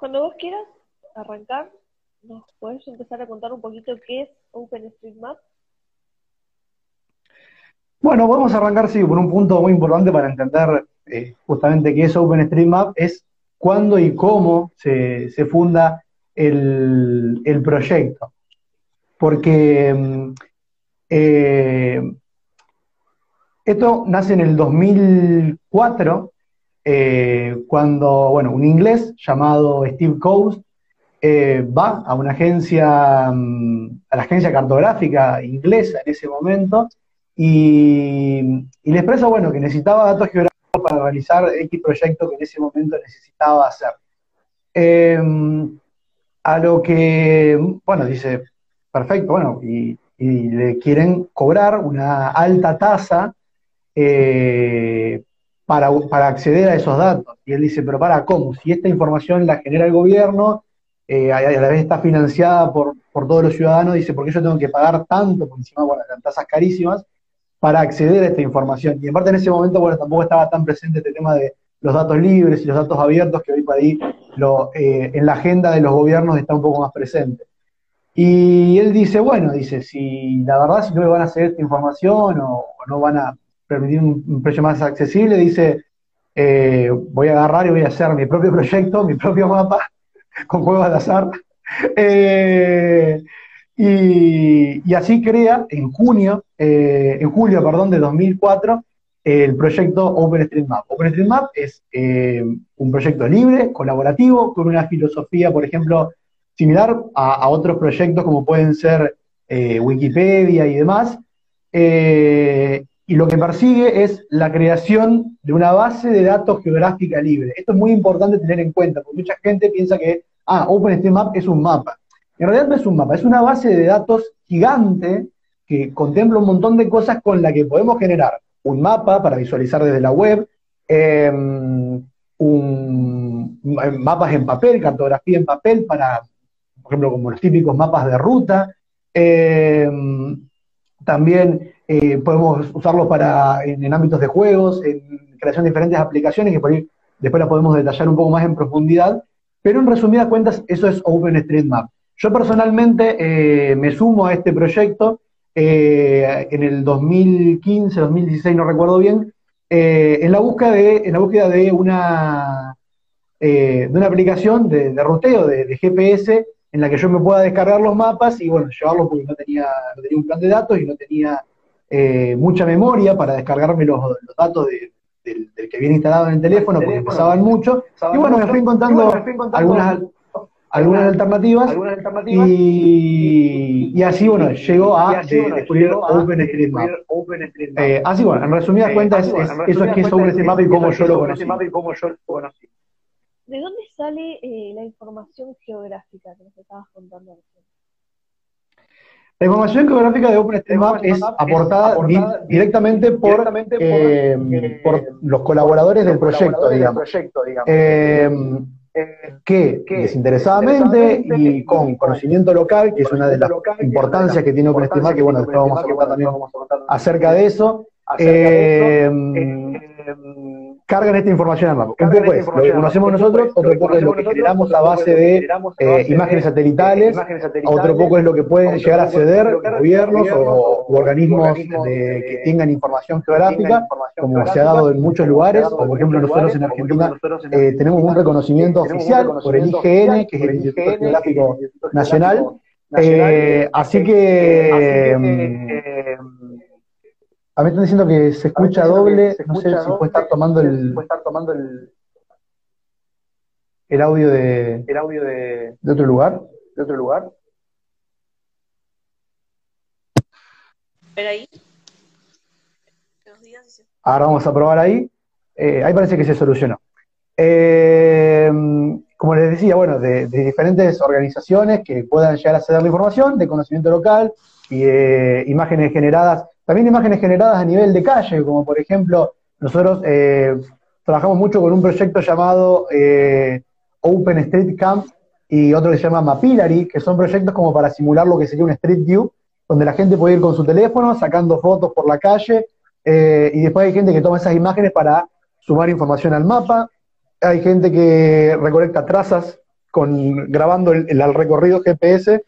Cuando vos quieras arrancar, ¿nos puedes empezar a contar un poquito qué es OpenStreetMap? Bueno, podemos arrancar, sí, por un punto muy importante para entender eh, justamente qué es OpenStreetMap, es cuándo y cómo se, funda el, proyecto. Porque mm, eh, esto nace en el 2004, eh, cuando, bueno, un inglés llamado Steve Coast va a una agencia, mm, a la agencia cartográfica inglesa en ese momento, y, y le expresa, bueno, que necesitaba datos geográficos para realizar X proyecto que en ese momento necesitaba hacer. Em, a lo que, bueno, dice, perfecto, bueno, y, le quieren cobrar una alta tasa eh, para, acceder a esos datos. Y él dice, pero para, ¿cómo? Si esta información la genera el gobierno, eh, a, la vez está financiada por, por todos los ciudadanos, dice, ¿por qué yo tengo que pagar tanto? Por encima, bueno, las tasas carísimas para acceder a esta información. Y en parte en ese momento, bueno, tampoco estaba tan presente este tema de los datos libres y los datos abiertos, que hoy por ahí lo, eh, en la agenda de los gobiernos está un poco más presente. Y él dice, bueno, dice, si la verdad, si no me van a hacer esta información o, no van a permitir un, precio más accesible, dice, eh, voy a agarrar y voy a hacer mi propio proyecto, mi propio mapa, con juegos de azar. Eh, y, así crea en junio, eh, en julio, perdón, de 2004, el proyecto OpenStreetMap. OpenStreetMap es un proyecto libre, colaborativo, con una filosofía, por ejemplo, similar a, otros proyectos como pueden ser Wikipedia y demás. Y lo que persigue es la creación de una base de datos geográfica libre. Esto es muy importante tener en cuenta, porque mucha gente piensa que, ah, OpenStreetMap es un mapa. En realidad no es un mapa, es una base de datos gigante que contempla un montón de cosas con la que podemos generar un mapa para visualizar desde la web, em, mapas en papel, cartografía en papel para, por ejemplo, como los típicos mapas de ruta. Em, también eh, podemos usarlos para, en, ámbitos de juegos, en creación de diferentes aplicaciones que por ahí después las podemos detallar un poco más en profundidad. Pero en resumidas cuentas, eso es OpenStreetMap. Yo personalmente eh, me sumo a este proyecto eh, en el 2015, 2016, no recuerdo bien, en, la búsqueda de, en la búsqueda de una, de una aplicación de, de ruteo, de, GPS, en la que yo me pueda descargar los mapas y bueno, llevarlos porque no tenía, no tenía un plan de datos y no tenía mucha memoria para descargarme los, datos del, que viene instalado en el teléfono, porque pesaban mucho. Y bueno, me fui encontrando algunas algunas alternativas, y, así, bueno, llegó a descubrir OpenStreetMap. Eh, así, bueno, en resumidas cuentas, eso es que es OpenStreetMap y cómo yo lo conocí. ¿De dónde sale eh, la información geográfica que nos estabas contando La información geográfica de OpenStreetMap es aportada, directamente, por, eh, por, los colaboradores del proyecto, digamos. que desinteresadamente y con conocimiento local, que es una de las importancias que tiene OpenStreetMap, que bueno, después vamos a hablar también acerca de eso, eh, cargan esta información al mapa. Un poco es lo que conocemos nosotros, otro poco es lo que generamos a base de eh, imágenes satelitales, otro poco es lo que pueden llegar a acceder gobiernos o organismos que tengan información geográfica, como se ha dado en muchos lugares, o por ejemplo nosotros en Argentina eh, tenemos un reconocimiento oficial por el IGN, que es el Instituto Geográfico Nacional, eh, así que a mí están diciendo que se escucha doble, no sé si puede estar tomando el, estar tomando el, el audio de, el audio de, de otro lugar, de otro lugar. ahí. Ahora vamos a probar ahí. Eh, ahí parece que se solucionó. Eh, como les decía, bueno, de, diferentes organizaciones que puedan llegar a acceder la información, de conocimiento local y imágenes generadas también imágenes generadas a nivel de calle, como por ejemplo, nosotros eh, trabajamos mucho con un proyecto llamado eh, Open Street Camp y otro que se llama Mapillary, que son proyectos como para simular lo que sería un Street View, donde la gente puede ir con su teléfono sacando fotos por la calle, eh, y después hay gente que toma esas imágenes para sumar información al mapa, hay gente que recolecta trazas con, grabando el, el recorrido GPS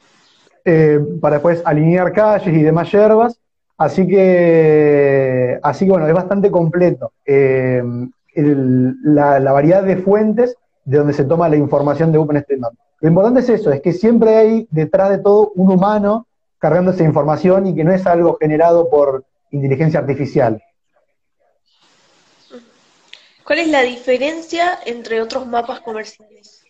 eh, para después alinear calles y demás hierbas. Así que, así que bueno, es bastante completo eh, la, la, variedad de fuentes de donde se toma la información de OpenStreetMap. Lo importante es eso, es que siempre hay detrás de todo un humano cargando esa información y que no es algo generado por inteligencia artificial. ¿Cuál es la diferencia entre otros mapas comerciales?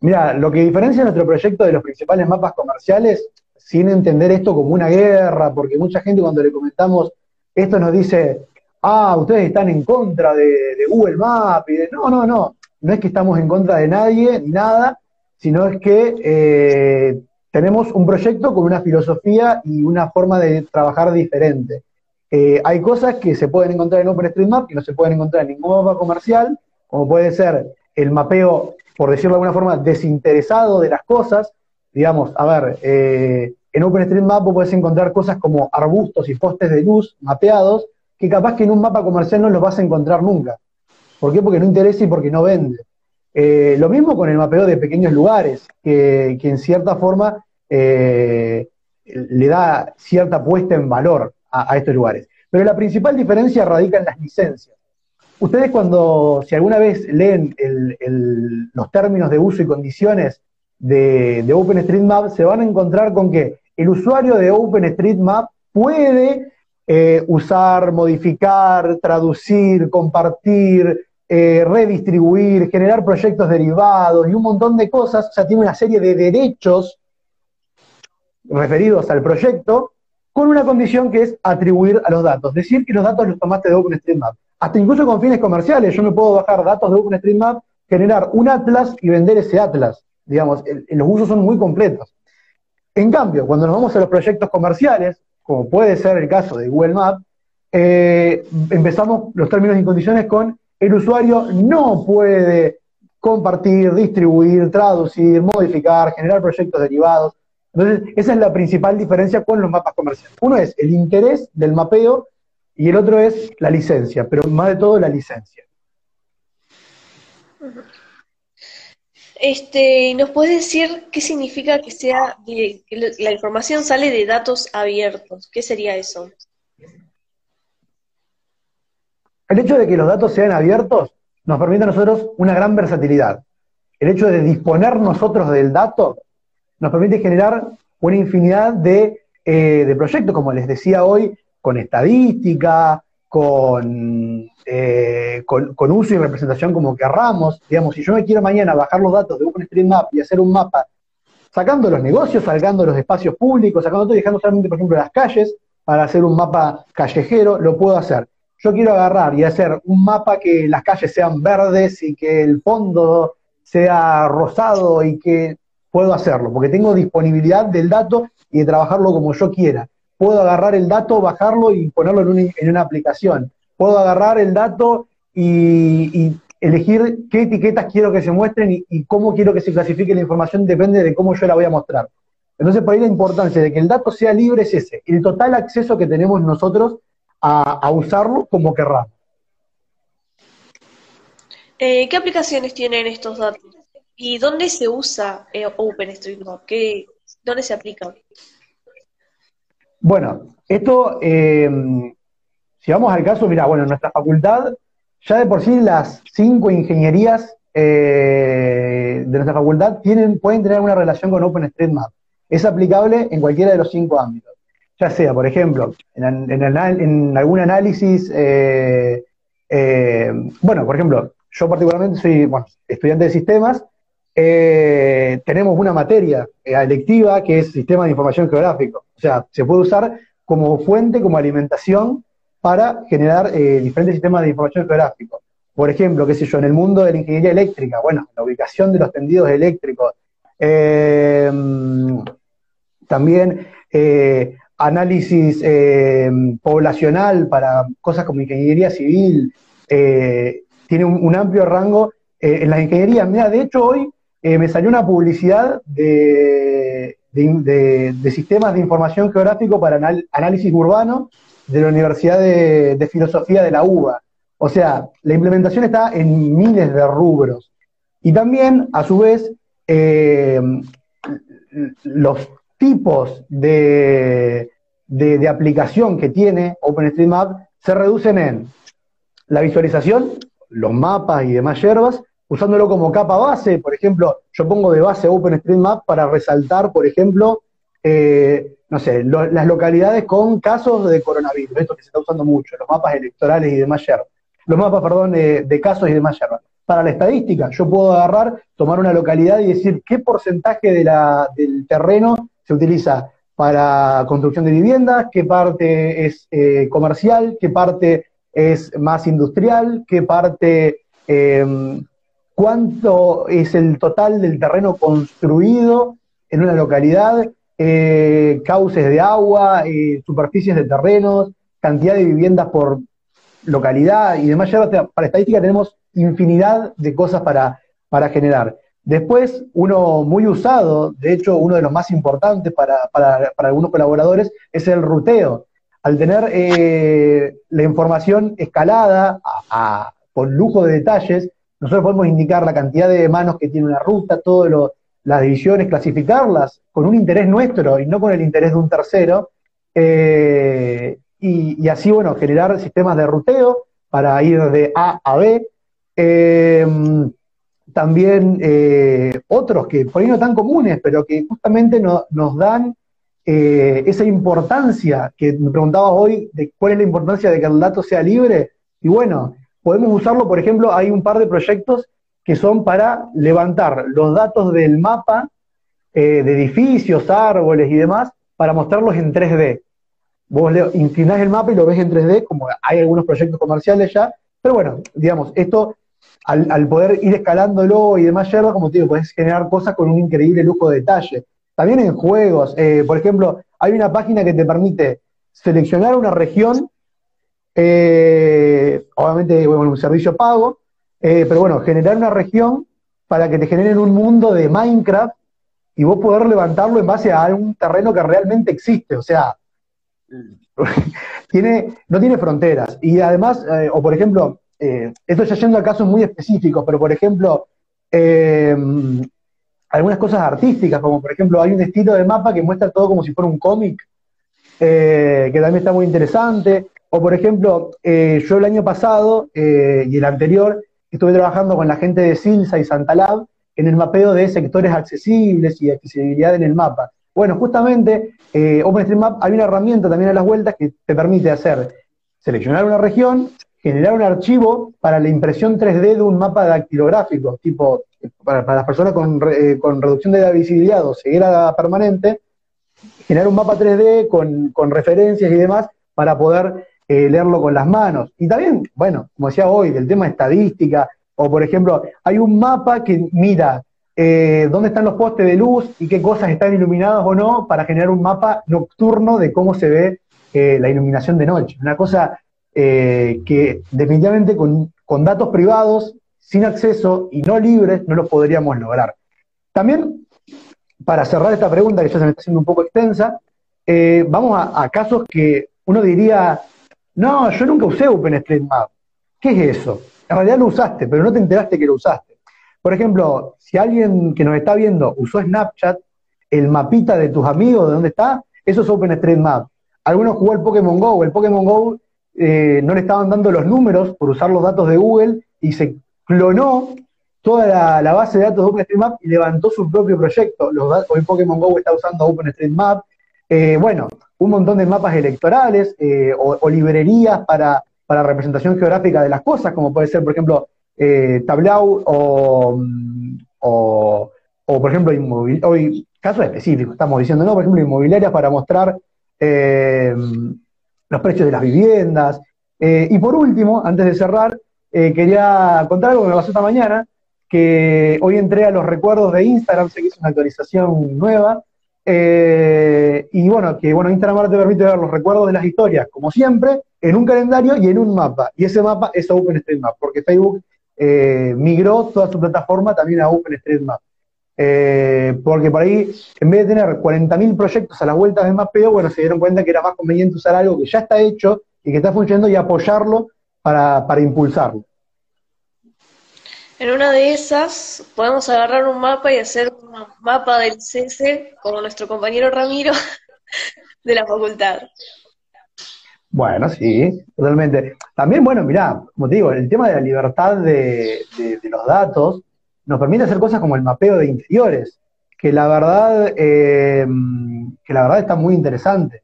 Mira, lo que diferencia nuestro proyecto de los principales mapas comerciales, sin entender esto como una guerra, porque mucha gente cuando le comentamos esto nos dice, ah, ustedes están en contra de, Google Maps, y de... no, no, no, no es que estamos en contra de nadie ni nada, sino es que eh, tenemos un proyecto con una filosofía y una forma de trabajar diferente. Eh, hay cosas que se pueden encontrar en OpenStreetMap que no se pueden encontrar en ningún mapa comercial, como puede ser el mapeo, por decirlo de alguna forma, desinteresado de las cosas. Digamos, a ver, eh, en OpenStreetMap puedes encontrar cosas como arbustos y postes de luz mapeados, que capaz que en un mapa comercial no los vas a encontrar nunca. ¿Por qué? Porque no interesa y porque no vende. Eh, lo mismo con el mapeo de pequeños lugares, que, en cierta forma le da cierta puesta en valor a, estos lugares. Pero la principal diferencia radica en las licencias. Ustedes cuando, si alguna vez leen los términos de uso y condiciones de, OpenStreetMap, se van a encontrar con que el usuario de OpenStreetMap puede eh, usar, modificar, traducir, compartir, eh, redistribuir, generar proyectos derivados y un montón de cosas, o sea, tiene una serie de derechos referidos al proyecto con una condición que es atribuir a los datos, decir que los datos los tomaste de OpenStreetMap. Hasta incluso con fines comerciales, yo me puedo bajar datos de OpenStreetMap, generar un atlas y vender ese atlas. Digamos, los usos son muy completos. En cambio, cuando nos vamos a los proyectos comerciales, como puede ser el caso de Google Maps, eh, empezamos los términos y condiciones con el usuario no puede compartir, distribuir, traducir, modificar, generar proyectos derivados, entonces, esa es la principal diferencia con los mapas comerciales. Uno es el interés del mapeo y el otro es la licencia, pero más de todo la licencia. Este, ¿Nos puedes decir qué significa que sea que la información sale de datos abiertos? ¿Qué sería eso? El hecho de que los datos sean abiertos nos permite a nosotros una gran versatilidad. El hecho de disponer nosotros del dato nos permite generar una infinidad de, eh, proyectos, como les decía hoy, con estadística, eh, con, con, uso y representación como querramos. Digamos, si yo me quiero mañana bajar los datos de OpenStreetMap y hacer un mapa sacando los negocios, sacando los espacios públicos, sacando todo y dejando solamente, por ejemplo, las calles para hacer un mapa callejero, lo puedo hacer. Yo quiero agarrar y hacer un mapa que las calles sean verdes y que el fondo sea rosado y que puedo hacerlo, porque tengo disponibilidad del dato y de trabajarlo como yo quiera. Puedo agarrar el dato, bajarlo y ponerlo en una, aplicación. Puedo agarrar el dato y, elegir qué etiquetas quiero que se muestren y, cómo quiero que se clasifique la información, depende de cómo yo la voy a mostrar. Entonces, por ahí la importancia de que el dato sea libre es ese, el total acceso que tenemos nosotros a, usarlo como querramos. Eh, ¿Qué aplicaciones tienen estos datos? ¿Y dónde se usa eh, OpenStreetMap? ¿Qué, ¿Dónde se aplica? Bueno, esto, eh, si vamos al caso, mira, bueno, en nuestra facultad, ya de por sí las cinco ingenierías eh, de nuestra facultad tienen, pueden tener una relación con OpenStreetMap. Es aplicable en cualquiera de los cinco ámbitos. Ya sea, por ejemplo, en, en algún análisis, bueno, por ejemplo, yo particularmente soy bueno, estudiante de sistemas eh, tenemos una materia eh, electiva que es Sistema de Información Geográfico. O sea, se puede usar como fuente, como alimentación para generar eh, diferentes sistemas de información geográfico. Por ejemplo, qué sé yo, en el mundo de la ingeniería eléctrica, bueno, la ubicación de los tendidos eléctricos. también análisis poblacional para cosas como ingeniería civil. tiene un, amplio rango en las ingenierías. Mira, de hecho hoy eh, me salió una publicidad de, sistemas de información geográfico para análisis urbano de la Universidad de, Filosofía de la UBA. O sea, la implementación está en miles de rubros. Y también, a su vez, eh, los tipos de, de, aplicación que tiene OpenStreetMap se reducen en la visualización, los mapas y demás hierbas, usándolo como capa base. Por ejemplo, yo pongo de base OpenStreetMap para resaltar, por ejemplo, eh, no sé, las localidades con casos de coronavirus, esto que se está usando mucho, los mapas electorales y demás hierbas. Los mapas, perdón, de casos y demás hierbas. Para la estadística, yo puedo agarrar, tomar una localidad y decir qué porcentaje del terreno se utiliza para construcción de viviendas, qué parte es eh, comercial, qué parte es más industrial, qué parte, em, cuánto es el total del terreno construido en una localidad, eh, cauces de agua, eh, superficies de terrenos, cantidad de viviendas por localidad y demás. Para estadística tenemos infinidad de cosas para, para generar. Después, uno muy usado, de hecho, uno de los más importantes para, algunos colaboradores, es el ruteo. Al tener eh, la información escalada con lujo de detalles, nosotros podemos indicar la cantidad de manos que tiene una ruta, todas las divisiones, clasificarlas con un interés nuestro y no con el interés de un tercero, eh, y, así, bueno, generar sistemas de ruteo para ir de A a B. Eh, también eh, otros que por ahí no tan comunes, pero que justamente nos dan esa importancia que me preguntaba hoy de cuál es la importancia de que el dato sea libre. Y bueno, podemos usarlo, por ejemplo, hay un par de proyectos que son para levantar los datos del mapa eh, de edificios, árboles y demás, para mostrarlos en 3D. Vos le inclinás el mapa y lo ves en 3D, como hay algunos proyectos comerciales ya, pero bueno, digamos, esto al, poder ir escalándolo y demás yerba, como te digo, puedes generar cosas con un increíble lujo de detalle. También en juegos, eh, por ejemplo, hay una página que te permite seleccionar una región, eh, obviamente bueno, un servicio pago, eh, pero bueno, generar una región para que te generen un mundo de Minecraft y vos poder levantarlo en base a un terreno que realmente existe. O sea, tiene, no tiene fronteras. Y además, o por ejemplo, eh, esto ya yendo a casos muy específicos, pero por ejemplo, eh, algunas cosas artísticas, como por ejemplo hay un estilo de mapa que muestra todo como si fuera un cómic, eh, que también está muy interesante. O por ejemplo, yo el año pasado y el anterior estuve trabajando con la gente de Silsa y Santa Lab en el mapeo de sectores accesibles y accesibilidad en el mapa. Bueno, justamente OpenStreetMap hay una herramienta también a las vueltas que te permite hacer seleccionar una región, generar un archivo para la impresión 3D de un mapa dactilográfico, tipo, para, las personas eh, con, reducción de la visibilidad o ceguera permanente, generar un mapa 3D con, referencias y demás para poder eh, leerlo con las manos. Y también, bueno, como decía hoy, del tema estadística, o por ejemplo, hay un mapa que mira eh, dónde están los postes de luz y qué cosas están iluminadas o no para generar un mapa nocturno de cómo se ve la iluminación de noche. Una cosa eh, que definitivamente con, datos privados, sin acceso y no libres, no los podríamos lograr. También, para cerrar esta pregunta, que ya se me está haciendo un poco extensa, eh, vamos a, casos que uno diría, no, yo nunca usé OpenStreetMap. ¿Qué es eso? En realidad lo usaste, pero no te enteraste que lo usaste. Por ejemplo, si alguien que nos está viendo usó Snapchat, el mapita de tus amigos, de dónde está, eso es OpenStreetMap. Algunos jugó el Pokémon Go. El Pokémon Go eh, no le estaban dando los números por usar los datos de Google y se clonó toda la, base de datos de OpenStreetMap y levantó su propio proyecto. hoy Pokémon Go está usando OpenStreetMap. Eh, bueno, un montón de mapas electorales eh, o, librerías para, representación geográfica de las cosas, como puede ser, por ejemplo, Tableau o, por ejemplo, hoy casos específicos, estamos diciendo, ¿no? Por ejemplo, inmobiliarias para mostrar los precios de las viviendas. Eh, y por último, antes de cerrar, eh, quería contar algo que me pasó esta mañana, que hoy entré a los recuerdos de Instagram, sé que una actualización nueva, eh, y bueno, que bueno, Instagram te permite ver los recuerdos de las historias, como siempre, en un calendario y en un mapa. Y ese mapa es OpenStreetMap, porque Facebook migró toda su plataforma también a OpenStreetMap. Eh, porque por ahí, en vez de tener 40.000 proyectos a las vueltas de mapeo, bueno, se dieron cuenta que era más conveniente usar algo que ya está hecho y que está funcionando y apoyarlo para, impulsarlo. En una de esas podemos agarrar un mapa y hacer un mapa del CS como nuestro compañero Ramiro de la facultad. Bueno, sí, totalmente. También, bueno, mirá, como te digo, el tema de la libertad de, los datos nos permite hacer cosas como el mapeo de interiores, que la verdad, eh, que la verdad está muy interesante.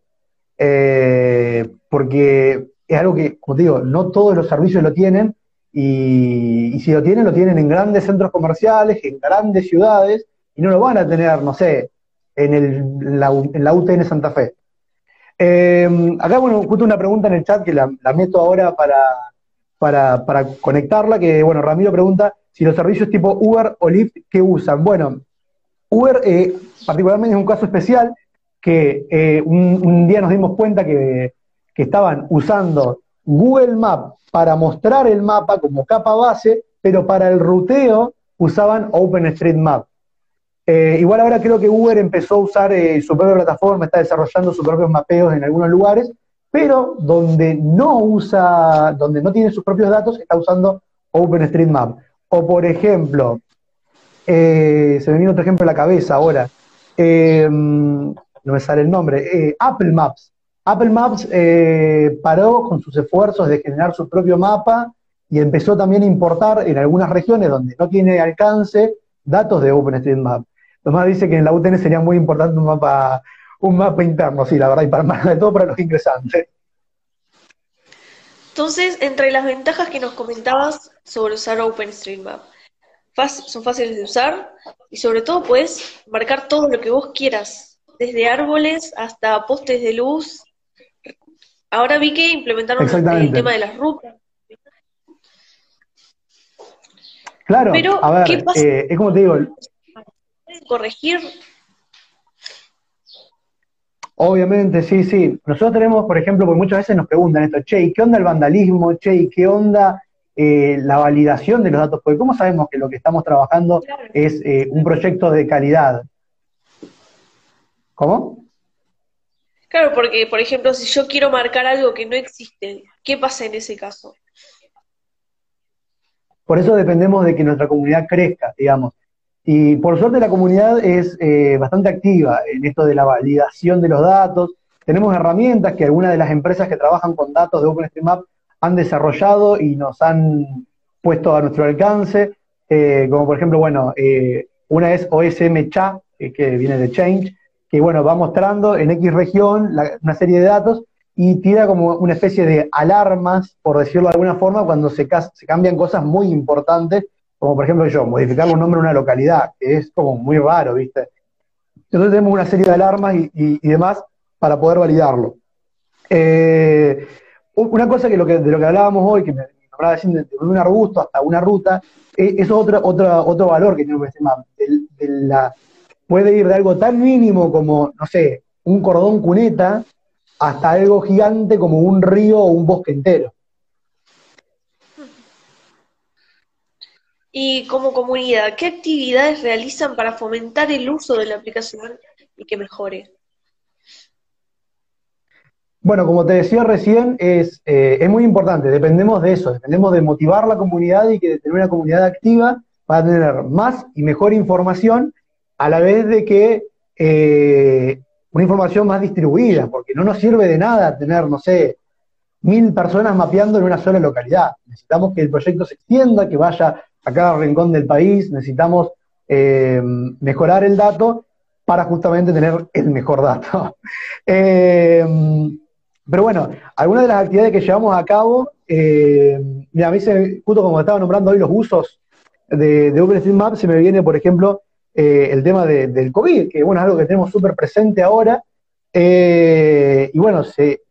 Eh, porque es algo que, como te digo, no todos los servicios lo tienen, y, si lo tienen, lo tienen en grandes centros comerciales, en grandes ciudades, y no lo van a tener, no sé, en, el, la, en la UTN Santa Fe. Eh, acá, bueno, justo una pregunta en el chat que la, meto ahora para, para, conectarla, que, bueno, Ramiro pregunta si los servicios tipo Uber o Lyft, ¿qué usan? Bueno, Uber eh, particularmente es un caso especial que eh, un, día nos dimos cuenta que, que estaban usando Google Maps para mostrar el mapa como capa base, pero para el ruteo usaban OpenStreetMap. Eh, igual ahora creo que Uber empezó a usar eh, su propia plataforma, está desarrollando sus propios mapeos en algunos lugares, pero donde no usa, donde no tiene sus propios datos, está usando OpenStreetMap. O por ejemplo, eh, se me viene otro ejemplo a la cabeza ahora, no me sale el nombre, Apple Maps. Apple Maps paró con sus esfuerzos de generar su propio mapa y empezó también a importar en algunas regiones donde no tiene alcance datos de OpenStreetMap. Tomás dice que en la UTN sería muy importante un mapa, un mapa interno, sí, la verdad, y para más de todo para los ingresantes. Entonces, entre las ventajas que nos comentabas sobre usar OpenStreetMap, son fáciles de usar y sobre todo puedes marcar todo lo que vos quieras, desde árboles hasta postes de luz. Ahora vi que implementaron el tema de las rutas. Claro, Pero, a ver, eh, es como te digo, corregir? Obviamente, sí, sí. Nosotros tenemos, por ejemplo, porque muchas veces nos preguntan esto, che, qué onda el vandalismo? Che, qué onda eh, la validación de los datos? Porque ¿cómo sabemos que lo que estamos trabajando es eh, un proyecto de calidad? ¿Cómo? Claro, porque, por ejemplo, si yo quiero marcar algo que no existe, ¿qué pasa en ese caso? Por eso dependemos de que nuestra comunidad crezca, digamos. Y por suerte la comunidad es eh, bastante activa en esto de la validación de los datos. Tenemos herramientas que algunas de las empresas que trabajan con datos de OpenStreetMap han desarrollado y nos han puesto a nuestro alcance, eh, como por ejemplo, bueno, eh, una es OSM Cha, que viene de Change, que bueno, va mostrando en X región una serie de datos y tira como una especie de alarmas, por decirlo de alguna forma, cuando se, cambian cosas muy importantes como por ejemplo yo, modificar un nombre de una localidad, que es como muy raro, ¿viste? Entonces tenemos una serie de alarmas y, demás para poder validarlo. Eh, una cosa que, de lo que hablábamos hoy, que me hablaba de, un arbusto hasta una ruta, eh, es otro, otro, otro valor que tiene este mapa. la, puede ir de algo tan mínimo como, no sé, un cordón cuneta, hasta algo gigante como un río o un bosque entero. Y como comunidad, ¿qué actividades realizan para fomentar el uso de la aplicación y que mejore? Bueno, como te decía recién, es, eh, es muy importante, dependemos de eso, dependemos de motivar la comunidad y que de tener una comunidad activa para tener más y mejor información, a la vez de que eh, una información más distribuida, porque no nos sirve de nada tener, no sé, mil personas mapeando en una sola localidad. Necesitamos que el proyecto se extienda, que vaya a cada rincón del país, necesitamos eh, mejorar el dato para justamente tener el mejor dato. Eh, pero bueno, algunas de las actividades que llevamos a cabo, mira, a mí se, justo como estaba nombrando hoy los usos de, de OpenStreetMap, se me viene, por ejemplo, el tema del COVID, que bueno, es algo que tenemos súper presente ahora. y bueno,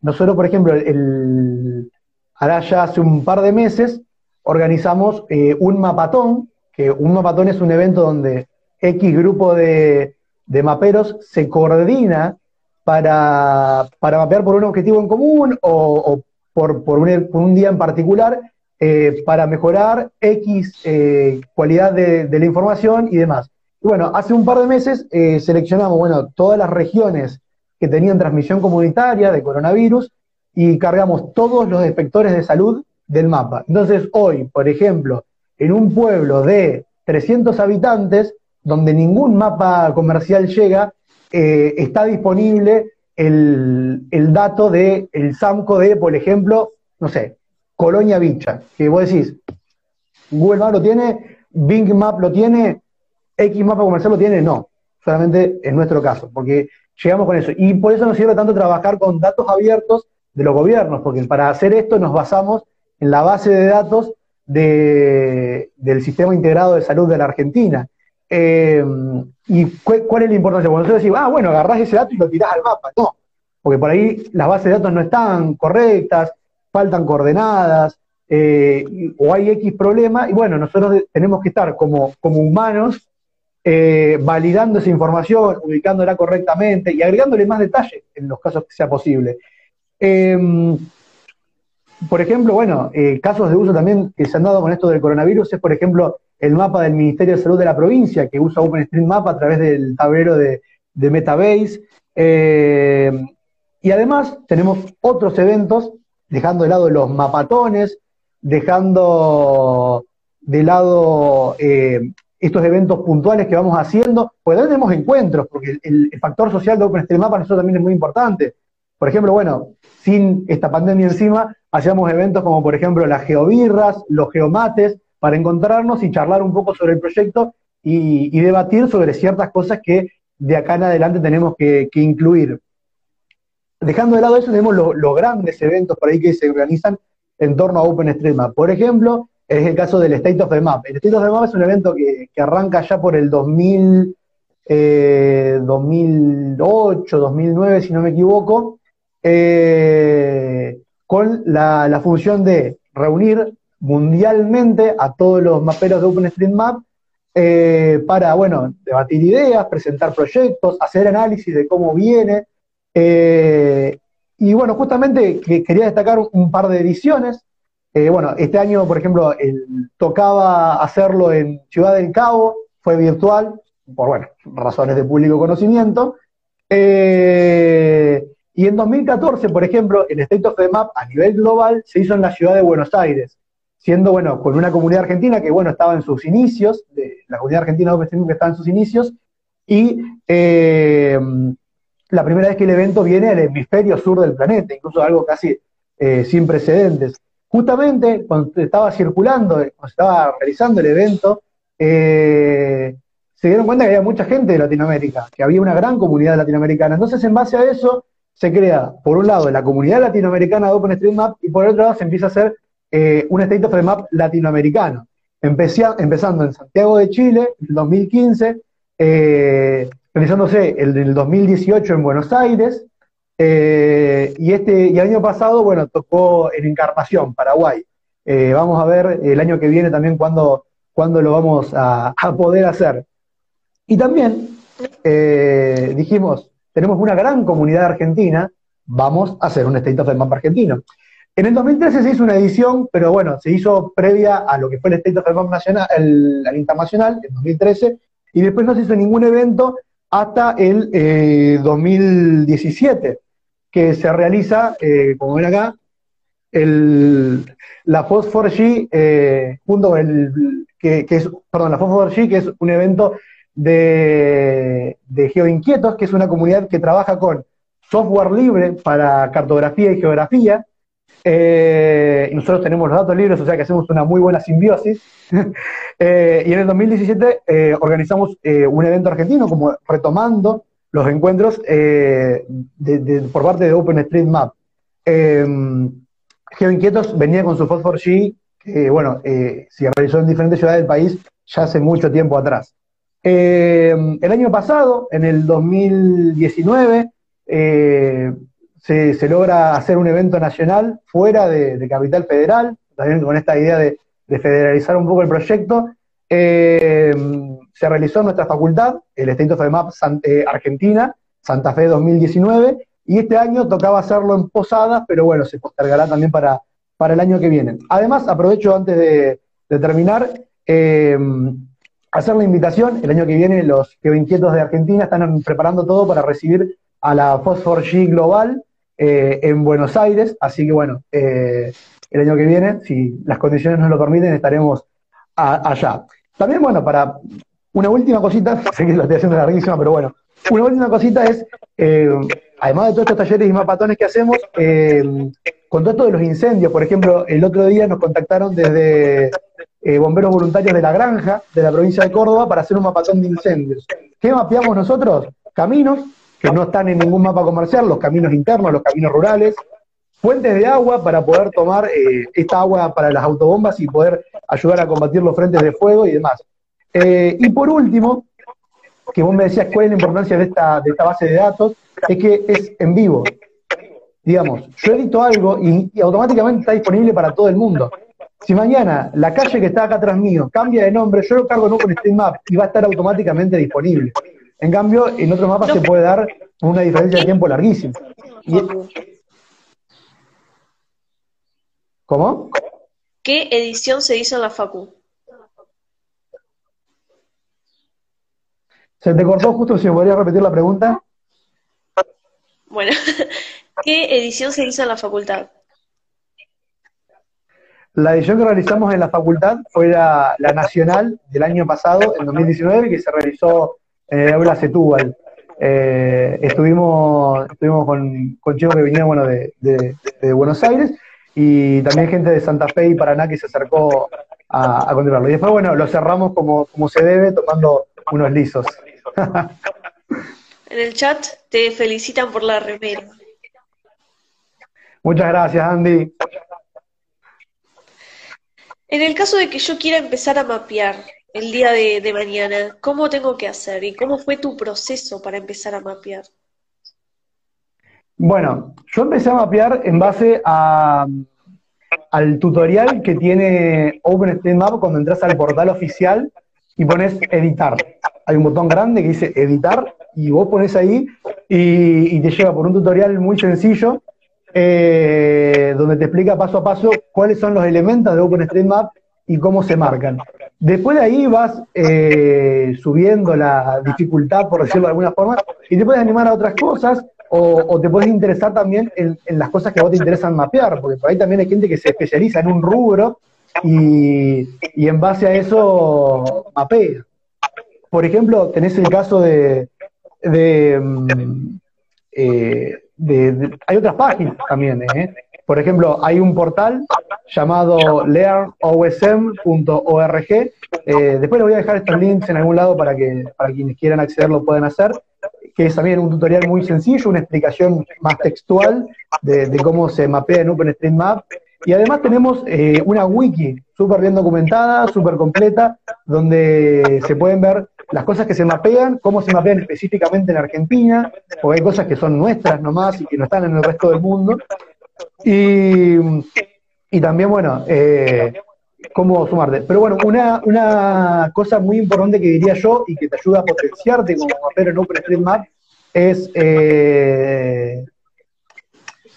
nosotros, por ejemplo, el, ahora ya hace un par de meses, organizamos eh, un mapatón, que un mapatón es un evento donde X grupo de, maperos se coordina para, mapear por un objetivo en común o, por, un, día en particular eh, para mejorar X eh, cualidad de, la información y demás. Bueno, hace un par de meses seleccionamos bueno, todas las regiones que tenían transmisión comunitaria de coronavirus y cargamos todos los inspectores de salud del mapa. Entonces, hoy, por ejemplo, en un pueblo de 300 habitantes, donde ningún mapa comercial llega, eh, está disponible el, dato del el SAMCO de, por ejemplo, no sé, Colonia Vicha, que vos decís, Google Maps lo tiene, Bing Map lo tiene, X mapa comercial lo tiene, no, solamente en nuestro caso, porque llegamos con eso. Y por eso nos sirve tanto trabajar con datos abiertos de los gobiernos, porque para hacer esto nos basamos en la base de datos del Sistema Integrado de Salud de la Argentina. Eh, ¿Y cuál es la importancia? Cuando nosotros decimos, ah, bueno, agarrás ese dato y lo tirás al mapa. No, porque por ahí las bases de datos no están correctas, faltan coordenadas, eh, o hay X problema, y bueno, nosotros tenemos que estar como, como humanos eh, validando esa información, ubicándola correctamente y agregándole más detalle en los casos que sea posible. Em, por ejemplo, bueno, eh, casos de uso también que se han dado con esto del coronavirus es, por ejemplo, el mapa del Ministerio de Salud de la provincia, que usa OpenStreetMap a través del tablero de, Metabase. y además tenemos otros eventos, dejando de lado los mapatones, dejando de lado eh, estos eventos puntuales que vamos haciendo, pues tenemos encuentros, porque el, factor social de OpenStreetMap para nosotros también es muy importante. Por ejemplo, bueno, sin esta pandemia encima, hacíamos eventos como por ejemplo las geobirras, los geomates, para encontrarnos y charlar un poco sobre el proyecto y, debatir sobre ciertas cosas que de acá en adelante tenemos que, incluir. Dejando de lado eso, tenemos los grandes eventos por ahí que se organizan en torno a OpenStreetMap. Por ejemplo, es el caso del State of the Map. El State of the Map es un evento que, arranca ya por el 2000, 2008, 2009, si no me equivoco, eh, con la, función de reunir mundialmente a todos los maperos de OpenStreetMap eh, para, bueno, debatir ideas, presentar proyectos, hacer análisis de cómo viene, eh, y bueno, justamente quería destacar un par de ediciones. Eh, bueno, este año, por ejemplo, tocaba hacerlo en Ciudad del Cabo, fue virtual, por bueno, razones de público conocimiento. Eh, y en 2014, por ejemplo, el State of the Map a nivel global se hizo en la ciudad de Buenos Aires, siendo, bueno, con una comunidad argentina que, bueno, estaba en sus inicios, de, la comunidad argentina que estaba en sus inicios, y eh, la primera vez que el evento viene al hemisferio sur del planeta, incluso algo casi sin precedentes. Justamente cuando estaba circulando, cuando estaba realizando el evento, eh, se dieron cuenta que había mucha gente de Latinoamérica, que había una gran comunidad latinoamericana. Entonces, en base a eso, se crea, por un lado, la comunidad latinoamericana de OpenStreetMap y por otro lado se empieza a hacer eh, un State of the Map latinoamericano. empezando en Santiago de Chile, en el 2015, eh, realizándose el del 2018 en Buenos Aires, eh, y este y el año pasado, bueno, tocó en Encarnación, Paraguay. Eh, vamos a ver el año que viene también cuándo, lo vamos a, poder hacer. Y también eh, dijimos, tenemos una gran comunidad argentina, vamos a hacer un State of the Map argentino. En el 2013 se hizo una edición, pero bueno, se hizo previa a lo que fue el State of the Map nacional, el, el internacional, en 2013, y después no se hizo ningún evento hasta el 2017, eh, que se realiza, eh, como ven acá, el, la Phosphor-G, eh, junto con el, que, es, perdón, la Phosphor-G, que es un evento de, de geoinquietos, que es una comunidad que trabaja con software libre para cartografía y geografía, eh, y nosotros tenemos los datos libres, o sea que hacemos una muy buena simbiosis. Eh, y en el 2017 eh, organizamos un evento argentino, como retomando los encuentros por parte de OpenStreetMap. GeoInquietos venía con su Phosphor G, que bueno, se realizó en diferentes ciudades del país ya hace mucho tiempo atrás. el año pasado, en el 2019, se, logra hacer un evento nacional fuera de, Capital Federal, también con esta idea de, federalizar un poco el proyecto. Eh, se realizó en nuestra facultad, el State of Map Argentina, Santa Fe 2019, y este año tocaba hacerlo en Posadas, pero bueno, se postergará también para, para el año que viene. Además, aprovecho antes de, terminar, eh, hacer la invitación, el año que viene los inquietos de Argentina están preparando todo para recibir a la Phosphor G Global, eh, en Buenos Aires, así que bueno, eh, el año que viene, si las condiciones nos lo permiten, estaremos allá. También, bueno, para una última cosita, sé que lo estoy haciendo larguísima, pero bueno, una última cosita es, eh, además de todos estos talleres y mapatones que hacemos, eh, con todo esto de los incendios, por ejemplo, el otro día nos contactaron desde eh, bomberos voluntarios de la granja de la provincia de Córdoba para hacer un mapatón de incendios. ¿Qué mapeamos nosotros? Caminos que no están en ningún mapa comercial, los caminos internos, los caminos rurales, fuentes de agua para poder tomar esta agua para las autobombas y poder ayudar a combatir los frentes de fuego y demás. y por último, que vos me decías cuál es la importancia de esta, de esta base de datos, es que es en vivo. Digamos, yo edito algo y, automáticamente está disponible para todo el mundo. Si mañana la calle que está acá atrás mío cambia de nombre, yo lo cargo no con StreamMap y va a estar automáticamente disponible. En cambio, en otros mapas se puede dar una diferencia de tiempo larguísima. ¿Cómo? ¿Qué edición se hizo en la Facu? Se te cortó justo, si me podrías repetir la pregunta. Bueno, ¿qué edición se hizo en la facultad? La edición que realizamos en la facultad fue la, nacional del año pasado, en 2019, que se realizó en el aula Setúbal. Eh, estuvimos estuvimos con, con, chicos que vinieron bueno, de, Buenos Aires y también gente de Santa Fe y Paraná que se acercó a, a continuarlo. Y después, bueno, lo cerramos como, como se debe, tomando unos lisos. en el chat te felicitan por la remera. Muchas gracias, Andy. En el caso de que yo quiera empezar a mapear el día de, mañana, ¿cómo tengo que hacer? ¿Y cómo fue tu proceso para empezar a mapear? Bueno, yo empecé a mapear en base a, al tutorial que tiene OpenStreetMap cuando entras al portal oficial y pones editar. Hay un botón grande que dice editar y vos pones ahí y, te lleva por un tutorial muy sencillo eh, donde te explica paso a paso cuáles son los elementos de OpenStreetMap y cómo se marcan. Después de ahí vas eh, subiendo la dificultad, por decirlo de alguna forma, y te puedes animar a otras cosas o, te puedes interesar también en, las cosas que a vos te interesan mapear, porque por ahí también hay gente que se especializa en un rubro y, en base a eso mapea. Por ejemplo, tenés el caso de, de, mm, eh, hay otras páginas también, ¿eh? Por ejemplo, hay un portal llamado learnosm.org. Eh, después les voy a dejar estos links en algún lado para que para quienes quieran acceder lo puedan hacer, que es también un tutorial muy sencillo, una explicación más textual de, cómo se mapea en OpenStreetMap y además tenemos eh, una wiki súper bien documentada, súper completa, donde se pueden ver las cosas que se mapean, cómo se mapean específicamente en Argentina, porque hay cosas que son nuestras nomás y que no están en el resto del mundo. Y, también, bueno, eh, cómo sumarte. Pero bueno, una, una cosa muy importante que diría yo y que te ayuda a potenciarte como mapero en OpenStreetMap es eh,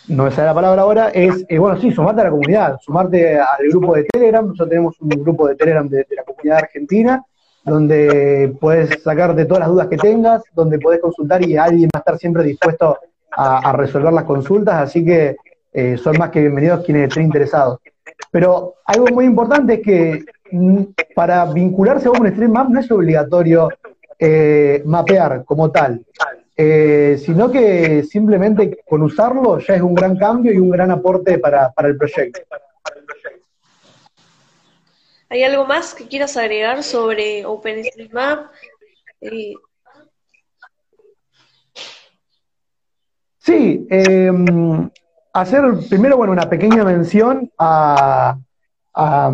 no me sale la palabra ahora, es, eh, bueno, sí, sumarte a la comunidad, sumarte al grupo de Telegram. Nosotros tenemos un grupo de Telegram de, la comunidad argentina, donde puedes sacarte todas las dudas que tengas, donde puedes consultar y alguien va a estar siempre dispuesto a, resolver las consultas, así que eh, son más que bienvenidos quienes estén interesados. Pero algo muy importante es que mm, para vincularse a OpenStreetMap no es obligatorio eh, mapear como tal. Eh, sino que simplemente con usarlo ya es un gran cambio y un gran aporte para, el proyecto. ¿Hay algo más que quieras agregar sobre OpenStreetMap? Eh, sí, em, hacer primero bueno, una pequeña mención a, a,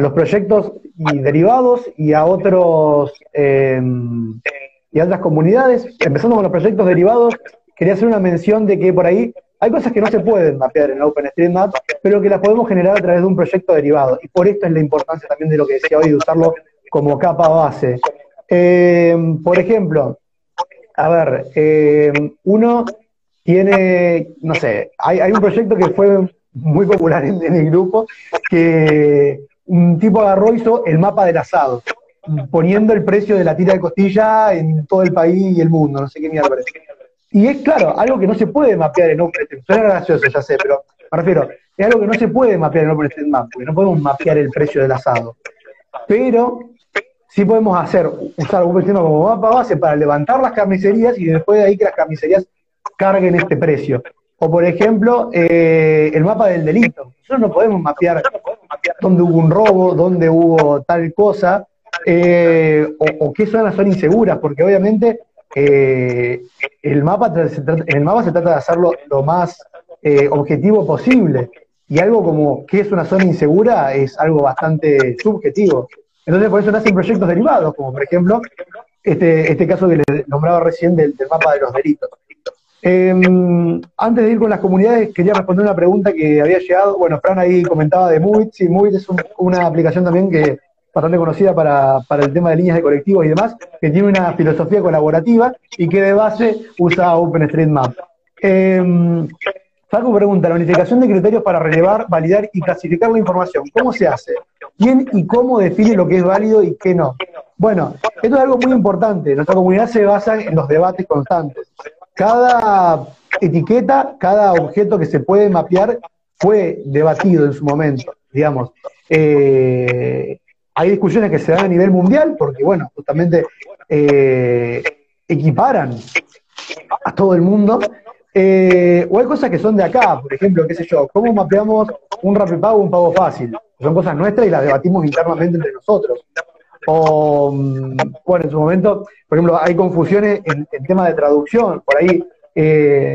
los proyectos y derivados y a otros em, y otras comunidades. Empezando con los proyectos derivados, quería hacer una mención de que por ahí hay cosas que no se pueden mapear en OpenStreetMap, pero que las podemos generar a través de un proyecto derivado. Y por esto es la importancia también de lo que decía hoy, de usarlo como capa base. Eh, por ejemplo, a ver, eh, uno tiene, no sé, hay, hay, un proyecto que fue muy popular en, el grupo, que un tipo agarró hizo el mapa del asado poniendo el precio de la tira de costilla en todo el país y el mundo, no sé qué mierda. Y es claro, algo que no se puede mapear en OpenStreetMap. Suena gracioso, ya sé, pero Me refiero, es algo que no se puede mapear en OpenStreetMap, porque no podemos mapear el precio del asado. Pero sí podemos hacer, usar OpenStreetMap como mapa base para levantar las carnicerías y después de ahí que las carnicerías carguen este precio. O por ejemplo, eh, el mapa del delito. Nosotros no podemos mapear dónde hubo un robo, dónde hubo tal cosa, eh, o, qué zonas son inseguras, porque obviamente eh, el mapa el mapa se trata de hacerlo lo más objetivo posible. Y algo como qué es una zona insegura es algo bastante subjetivo. Entonces por eso nacen proyectos derivados, como por ejemplo este, este caso que les nombraba recién del mapa de los delitos. Em, antes de ir con las comunidades, quería responder una pregunta que había llegado. Bueno, Fran ahí comentaba de Movit. Sí, Movit es una aplicación también que bastante conocida para, el tema de líneas de colectivos y demás, que tiene una filosofía colaborativa y que de base usa OpenStreetMap. Eh, Facu pregunta, la unificación de criterios para relevar, validar y clasificar la información, ¿cómo se hace? ¿Quién y cómo define lo que es válido y qué no? Bueno, esto es algo muy importante. Nuestra comunidad se basa en los debates constantes cada etiqueta, cada objeto que se puede mapear fue debatido en su momento, digamos. Eh, hay discusiones que se dan a nivel mundial porque, bueno, justamente eh, equiparan a todo el mundo. Eh, o hay cosas que son de acá, por ejemplo, qué sé yo, cómo mapeamos un rápido pago un pago fácil. Son cosas nuestras y las debatimos internamente entre nosotros. O, mm, bueno, en su momento, por ejemplo, hay confusiones en, el tema de traducción. Por ahí, eh,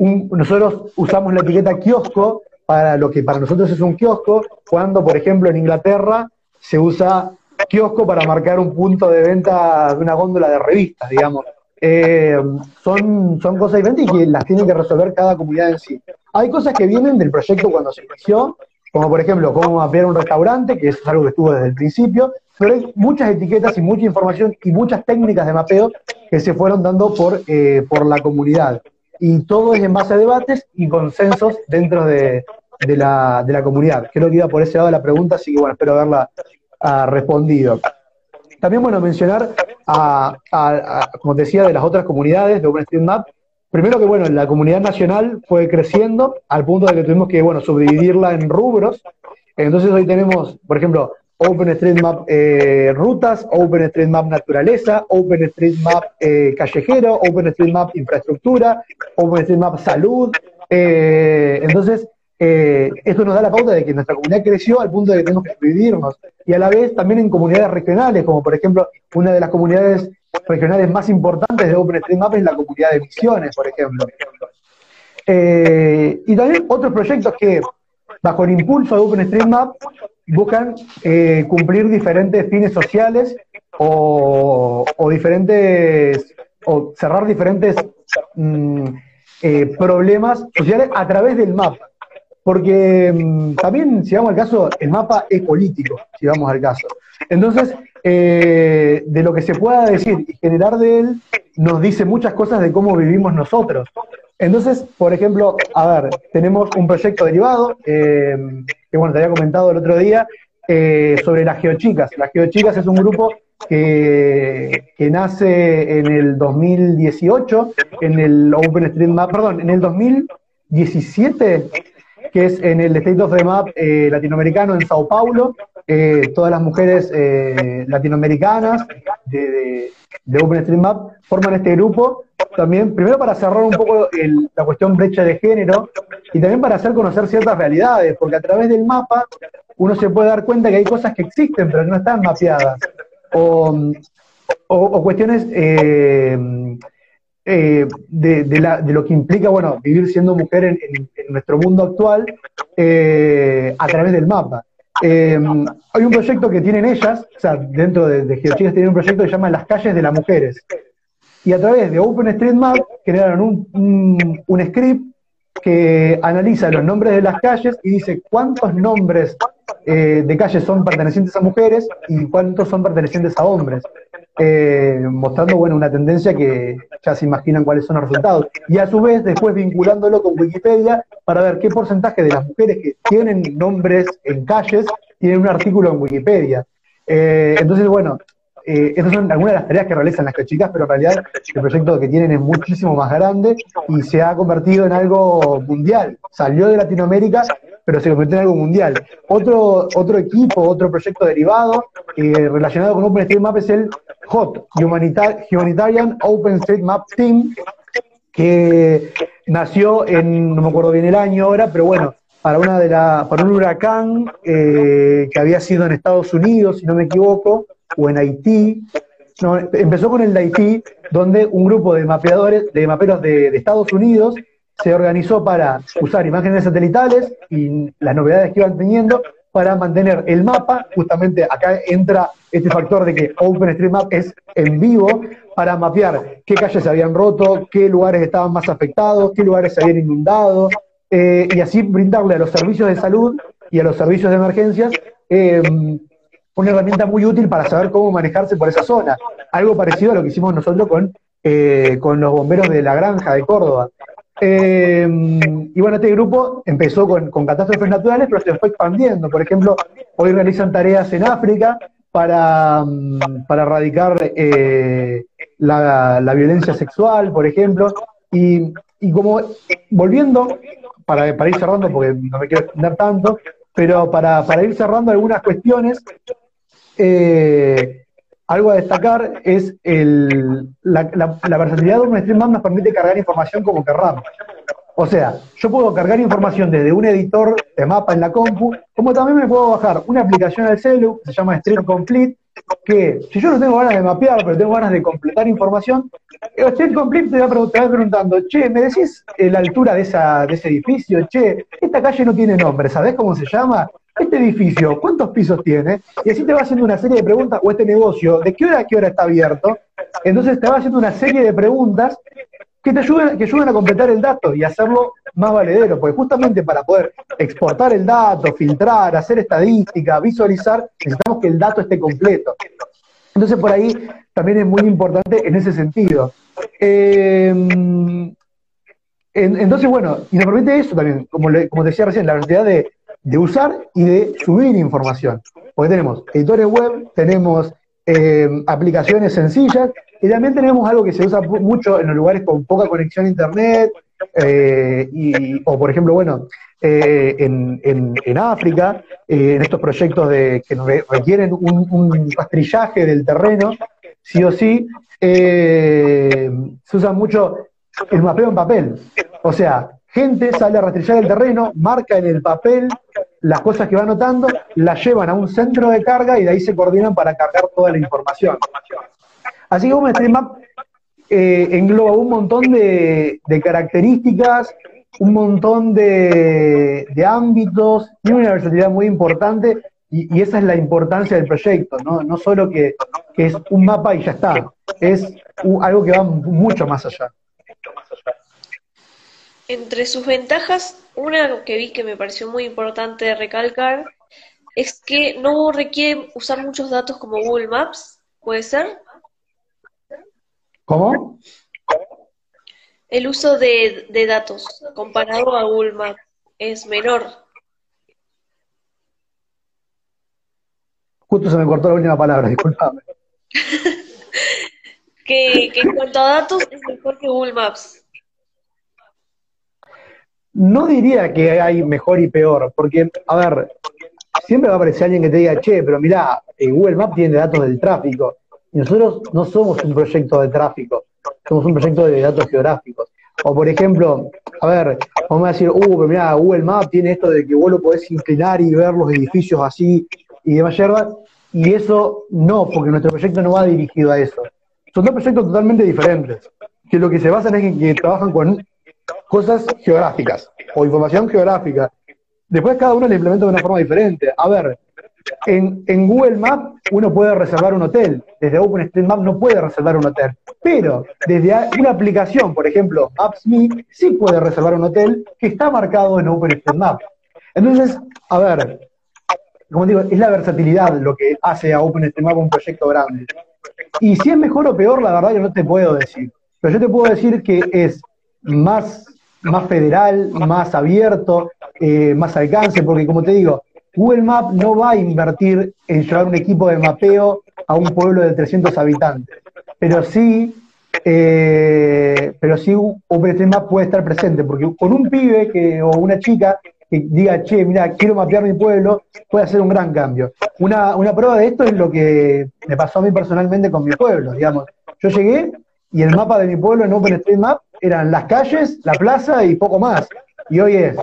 nosotros usamos la etiqueta kiosco para lo que para nosotros es un kiosco, cuando, por ejemplo, en Inglaterra se usa kiosco para marcar un punto de venta de una góndola de revistas, digamos. Eh, son, son cosas diferentes y que las tiene que resolver cada comunidad en sí. Hay cosas que vienen del proyecto cuando se inició, como por ejemplo cómo mapear un restaurante, que es algo que estuvo desde el principio, pero hay muchas etiquetas y mucha información y muchas técnicas de mapeo que se fueron dando por, eh, por la comunidad. Y todo es en base a debates y consensos dentro de, la, de la comunidad. Creo que iba por ese lado de la pregunta, así que bueno, espero haberla ah, respondido. También, bueno, mencionar, a, como decía, de las otras comunidades de OpenStreetMap, primero que, bueno, la comunidad nacional fue creciendo al punto de que tuvimos que, bueno, subdividirla en rubros. Entonces hoy tenemos, por ejemplo, OpenStreetMap eh, rutas, OpenStreetMap naturaleza, OpenStreetMap eh, callejero, OpenStreetMap infraestructura, OpenStreetMap salud. Eh, entonces, esto nos da la pauta de que nuestra comunidad creció al punto de que tenemos que dividirnos. Y a la vez también en comunidades regionales, como por ejemplo una de las comunidades regionales más importantes de OpenStreetMap es la comunidad de Misiones, por ejemplo. y también otros proyectos que, bajo el impulso de OpenStreetMap, buscan eh, cumplir diferentes fines sociales o, diferentes, o cerrar diferentes mm, eh, problemas sociales a través del mapa. Porque mm, también, si vamos al caso, el mapa es político, si vamos al caso. Entonces, eh, de lo que se pueda decir y generar de él, nos dice muchas cosas de cómo vivimos nosotros. Entonces, por ejemplo, a ver, tenemos un proyecto derivado, eh, que bueno, te había comentado el otro día, eh, sobre las geochicas. Las geochicas es un grupo que, que, nace en el 2018, en el OpenStreetMap, perdón, en el 2017, que es en el State of the Map eh, latinoamericano en Sao Paulo. Todas las mujeres latinoamericanas de, de OpenStreetMap forman este grupo también, primero para cerrar un poco la cuestión brecha de género y también para hacer conocer ciertas realidades, porque a través del mapa uno se puede dar cuenta que hay cosas que existen pero que no están mapeadas, o, cuestiones eh, eh, de, lo que implica, bueno, vivir siendo mujer en, nuestro mundo actual eh, a través del mapa. Hay un proyecto que tienen ellas, o sea, dentro de, de tienen un proyecto que se llama Las calles de las mujeres, y a través de OpenStreetMap generaron un, script que analiza los nombres de las calles y dice cuántos nombres eh, de calles son pertenecientes a mujeres y cuántos son pertenecientes a hombres, eh, mostrando bueno una tendencia que ya se imaginan cuáles son los resultados. Y a su vez después vinculándolo con Wikipedia para ver qué porcentaje de las mujeres que tienen nombres en calles tienen un artículo en Wikipedia. Eh, entonces, bueno, eh, esas son algunas de las tareas que realizan las chicas, pero en realidad el proyecto que tienen es muchísimo más grande y se ha convertido en algo mundial. Salió de Latinoamérica, pero se convirtió en algo mundial. Otro, otro equipo, otro proyecto derivado eh, relacionado con OpenStreetMap es el HOT, Humanitarian OpenStreetMap Team, que nació en, no me acuerdo bien el año ahora, pero bueno, para, una de la, para un huracán eh, que había sido en Estados Unidos, si no me equivoco, o en Haití. No, empezó con el de Haití, donde un grupo de mapeadores, de maperos de, Estados Unidos se organizó para usar imágenes satelitales y las novedades que iban teniendo para mantener el mapa, justamente acá entra este factor de que OpenStreetMap es en vivo para mapear qué calles se habían roto, qué lugares estaban más afectados, qué lugares se habían inundado, eh, y así brindarle a los servicios de salud y a los servicios de emergencias eh, una herramienta muy útil para saber cómo manejarse por esa zona. Algo parecido a lo que hicimos nosotros con, eh, con los bomberos de la granja de Córdoba. y bueno, este grupo empezó con, catástrofes naturales, pero se fue expandiendo. Por ejemplo, hoy realizan tareas en África para, mm, para erradicar la, la, violencia sexual, por ejemplo. Y, y como volviendo para, ir cerrando, porque no me quiero extender tanto, pero para, ir cerrando algunas cuestiones, eh, algo a destacar es el, la, versatilidad de un stream nos permite cargar información como querramos. O sea, yo puedo cargar información desde un editor de mapa en la compu, como también me puedo bajar una aplicación al celu, que se llama Stream Complete, que si yo no tengo ganas de mapear, pero tengo ganas de completar información, el Stream Complete te va, preguntando, che, ¿me decís eh, la altura de, de ese edificio? Che, esta calle no tiene nombre, ¿sabés cómo se llama? Este edificio, ¿cuántos pisos tiene? Y así te va haciendo una serie de preguntas, o este negocio, ¿de qué hora a qué hora está abierto? Entonces te va haciendo una serie de preguntas que te ayuden, que ayuden a completar el dato y hacerlo más valedero, porque justamente para poder exportar el dato, filtrar, hacer estadística, visualizar, necesitamos que el dato esté completo. Entonces por ahí también es muy importante en ese sentido. Em, entonces, bueno, y nos permite eso también, como, como decía recién, la velocidad de, de, usar y de subir información. Porque tenemos editores web, tenemos em, aplicaciones sencillas y también tenemos algo que se usa mucho en los lugares con poca conexión a internet, eh, o por ejemplo, bueno, eh, en, en, África, eh, en estos proyectos de, que requieren un, un, rastrillaje del terreno, sí o sí, se usa mucho el mapeo en papel. O sea, gente sale a rastrillar el terreno, marca en el papel las cosas que va anotando, las llevan a un centro de carga y de ahí se coordinan para cargar toda la información. Así que OpenStreetMap eh, engloba un montón de, características, un montón de, ámbitos, tiene una versatilidad muy importante y, esa es la importancia del proyecto, no solo que, es un mapa y ya está, es algo que va mucho más allá. Entre sus ventajas, una que vi que me pareció muy importante recalcar es que no requiere usar muchos datos como Google Maps, ¿puede ser? ¿Cómo? El uso de, datos comparado a Google Maps es menor. Justo se me cortó la última palabra, disculpame. que, que en cuanto a datos es mejor que Google Maps. No diría que hay mejor y peor, porque, a ver, siempre va a aparecer alguien que te diga, che, pero mirá, eh, Google Maps tiene datos del tráfico. Y nosotros no somos un proyecto de tráfico, somos un proyecto de datos geográficos. O por ejemplo, a ver, vamos a decir, uh, pero mira, Google Maps tiene esto de que vos lo podés inclinar y ver los edificios así y demás yerba, y eso no, porque nuestro proyecto no va dirigido a eso. Son dos proyectos totalmente diferentes, que lo que se basan es en que trabajan con cosas geográficas o información geográfica. Después cada uno le implementa de una forma diferente. A ver, en, Google Maps uno puede reservar un hotel, desde OpenStreetMap no puede reservar un hotel, pero desde una aplicación, por ejemplo, Maps.me, sí puede reservar un hotel que está marcado en OpenStreetMap. Entonces, a ver, como digo, es la versatilidad lo que hace a OpenStreetMap un proyecto grande. Y si es mejor o peor, la verdad yo no te puedo decir. Pero yo te puedo decir que es más, más federal, más abierto, eh, más alcance, porque como te digo, Google Maps no va a invertir en llevar un equipo de mapeo a un pueblo de 300 habitantes, pero sí, eh, pero sí OpenStreetMap puede estar presente, porque con un pibe que, o una chica que diga, che, mira, quiero mapear mi pueblo, puede hacer un gran cambio. Una, una prueba de esto es lo que me pasó a mí personalmente con mi pueblo, digamos. Yo llegué y el mapa de mi pueblo en OpenStreetMap eran las calles, la plaza y poco más. Y hoy es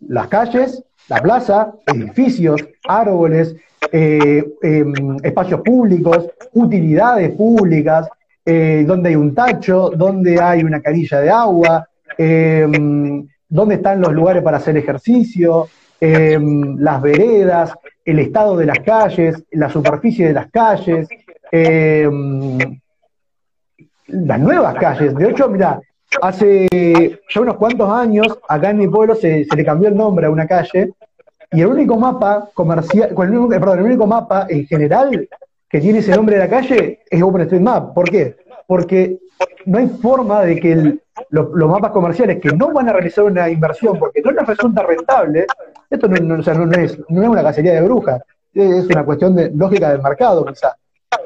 las calles, la plaza, edificios, árboles, eh, em, espacios públicos, utilidades públicas, eh, donde hay un tacho, donde hay una canilla de agua, em, dónde están los lugares para hacer ejercicio, em, las veredas, el estado de las calles, la superficie de las calles, las nuevas calles. De hecho, mira, hace ya unos cuantos años, acá en mi pueblo se, le cambió el nombre a una calle, y el único mapa comercial, el el único mapa en general que tiene ese nombre de la calle es OpenStreetMap. ¿Por qué? Porque no hay forma de que los mapas comerciales que no van a realizar una inversión porque no les resulta rentable, esto no, no, es, no es una cacería de brujas, es una cuestión de lógica del mercado quizás.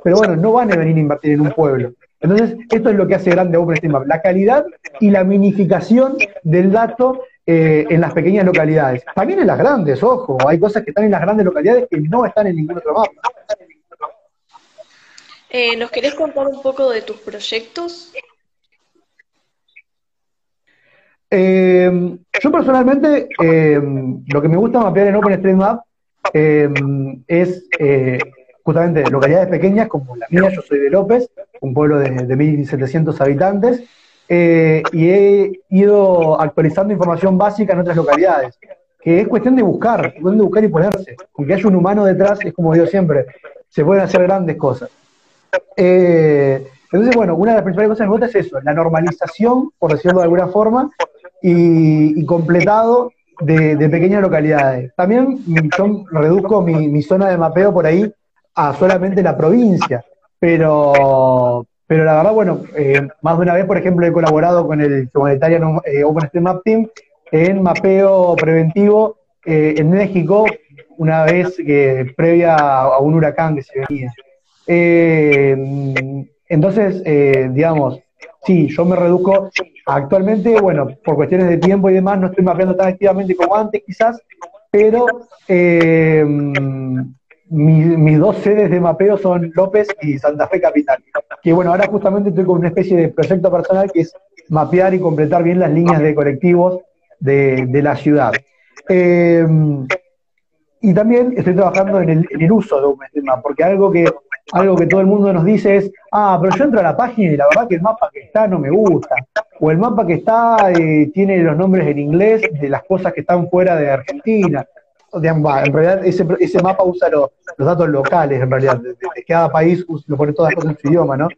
Pero bueno, no van a venir a invertir en un pueblo. Entonces, esto es lo que hace grande OpenStreetMap, la calidad y la minificación del dato eh, en las pequeñas localidades. También en las grandes, ojo, hay cosas que están en las grandes localidades que no están en ningún otro mapa. Eh, ¿Nos querés contar un poco de tus proyectos? Eh, yo personalmente, lo que me gusta mapear en OpenStreetMap es justamente localidades pequeñas como la mía, yo soy de López, un pueblo de, de 1.700 habitantes, eh, y he ido actualizando información básica en otras localidades, que es cuestión de buscar, cuestión de buscar y ponerse, porque hay un humano detrás, es como digo siempre, se pueden hacer grandes cosas. Eh, entonces, bueno, una de las principales cosas que gusta es eso, la normalización, por decirlo de alguna forma, y, completado de, pequeñas localidades. También yo reduzco mi zona de mapeo por ahí a solamente la provincia, pero, pero la verdad, bueno, eh, más de una vez, por ejemplo, he colaborado con el Humanitarian eh, OpenStreetMap Team en mapeo preventivo eh, en México, una vez que previa a un huracán que se venía. entonces, digamos, sí, yo me reduzco. Actualmente, bueno, por cuestiones de tiempo y demás, no estoy mapeando tan activamente como antes, quizás, pero mis dos sedes de mapeo son López y Santa Fe Capital. Que bueno, ahora justamente estoy con una especie de proyecto personal que es mapear y completar bien las líneas de colectivos de, la ciudad. Eh, y también estoy trabajando en el, uso de OpenStreetMap, porque algo que, algo que todo el mundo nos dice es, ah, pero yo entro a la página y la verdad que el mapa que está no me gusta. O el mapa que está eh, tiene los nombres en inglés de las cosas que están fuera de Argentina en realidad ese, ese mapa usa los, datos locales, en realidad, de, cada país lo pone todas las cosas en su idioma, ¿no?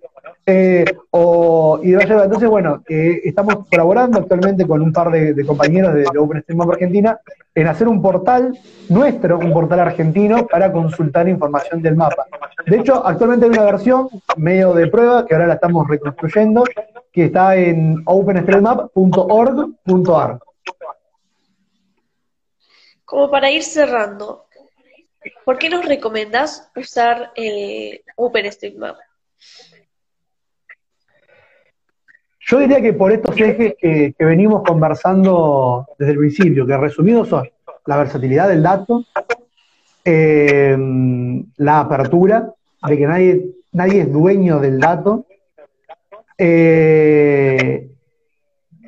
Eh, o, y entonces, bueno, estamos colaborando actualmente con un par de, compañeros de, de OpenStreetMap Argentina en hacer un portal nuestro, un portal argentino, para consultar información del mapa. De hecho, actualmente hay una versión medio de prueba que ahora la estamos reconstruyendo, que está en openstreetmap.org.ar. Como para ir cerrando, ¿por qué nos recomendás usar el OpenStreetMap? Yo diría que por estos ejes que, venimos conversando desde el principio, que resumidos son la versatilidad del dato, eh, la apertura, de que nadie, nadie es dueño del dato, eh,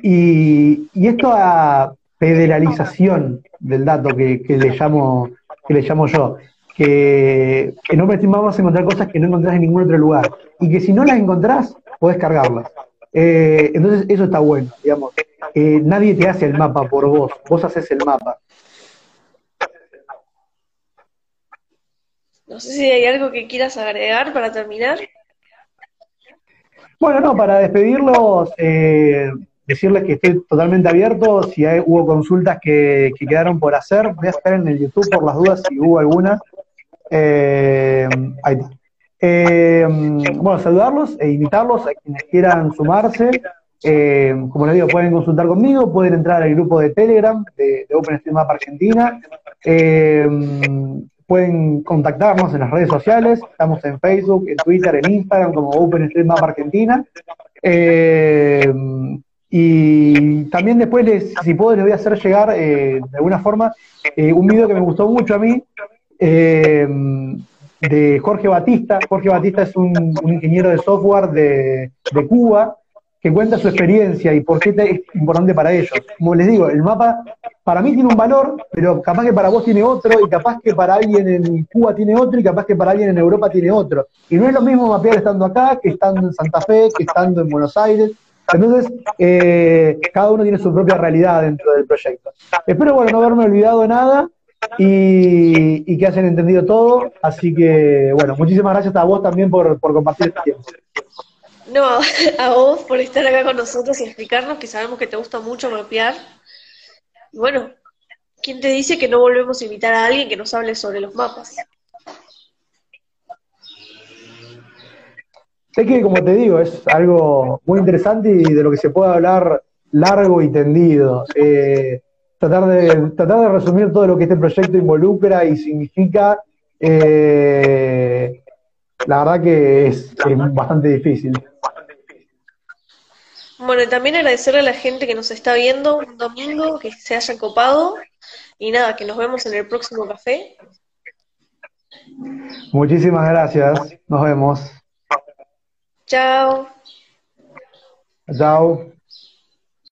y, y, esto a federalización del dato que, le llamo que le llamo yo que en OpenStreetMap vas a encontrar cosas que no encontrás en ningún otro lugar y que si no las encontrás podés cargarlas. Eh, entonces eso está bueno digamos. Eh, nadie te hace el mapa por vos vos haces el mapa. No sé si hay algo que quieras agregar para terminar. Bueno no para despedirlos eh, decirles que estoy totalmente abierto. Si hubo consultas que, quedaron por hacer, voy a estar en el YouTube por las dudas si hubo alguna. Eh, ahí está. Eh, bueno, saludarlos e invitarlos a quienes quieran sumarse. Eh, como les digo, pueden consultar conmigo, pueden entrar al grupo de Telegram de, de OpenStreetMap Argentina. pueden contactarnos en las redes sociales, estamos en Facebook, en Twitter, en Instagram como OpenStreetMap Argentina. Eh, y también después, les, si puedo, les voy a hacer llegar de alguna forma un video que me gustó mucho a mí, de Jorge Batista. Jorge Batista es un, ingeniero de software de, Cuba que cuenta su experiencia y por qué es importante para ellos. Como les digo, el mapa para mí tiene un valor, pero capaz que para vos tiene otro, y capaz que para alguien en Cuba tiene otro, y capaz que para alguien en Europa tiene otro. Y no es lo mismo mapear estando acá, que estando en Santa Fe, que estando en Buenos Aires. Entonces, eh, cada uno tiene su propia realidad dentro del proyecto. Espero, bueno, no haberme olvidado nada y, que hayan entendido todo. Así que, bueno, muchísimas gracias a vos también por, compartir este tiempo. No, a vos por estar acá con nosotros y explicarnos que sabemos que te gusta mucho mapear. bueno, ¿quién te dice que no volvemos a invitar a alguien que nos hable sobre los mapas? Sé que, como te digo, es algo muy interesante y de lo que se puede hablar largo y tendido. Eh, tratar de, tratar de resumir todo lo que este proyecto involucra y significa, eh, la verdad que es, bastante difícil. Bueno, y también agradecerle a la gente que nos está viendo un domingo, que se hayan copado. Y nada, que nos vemos en el próximo café. Muchísimas gracias. Nos vemos. Tchau. Tchau.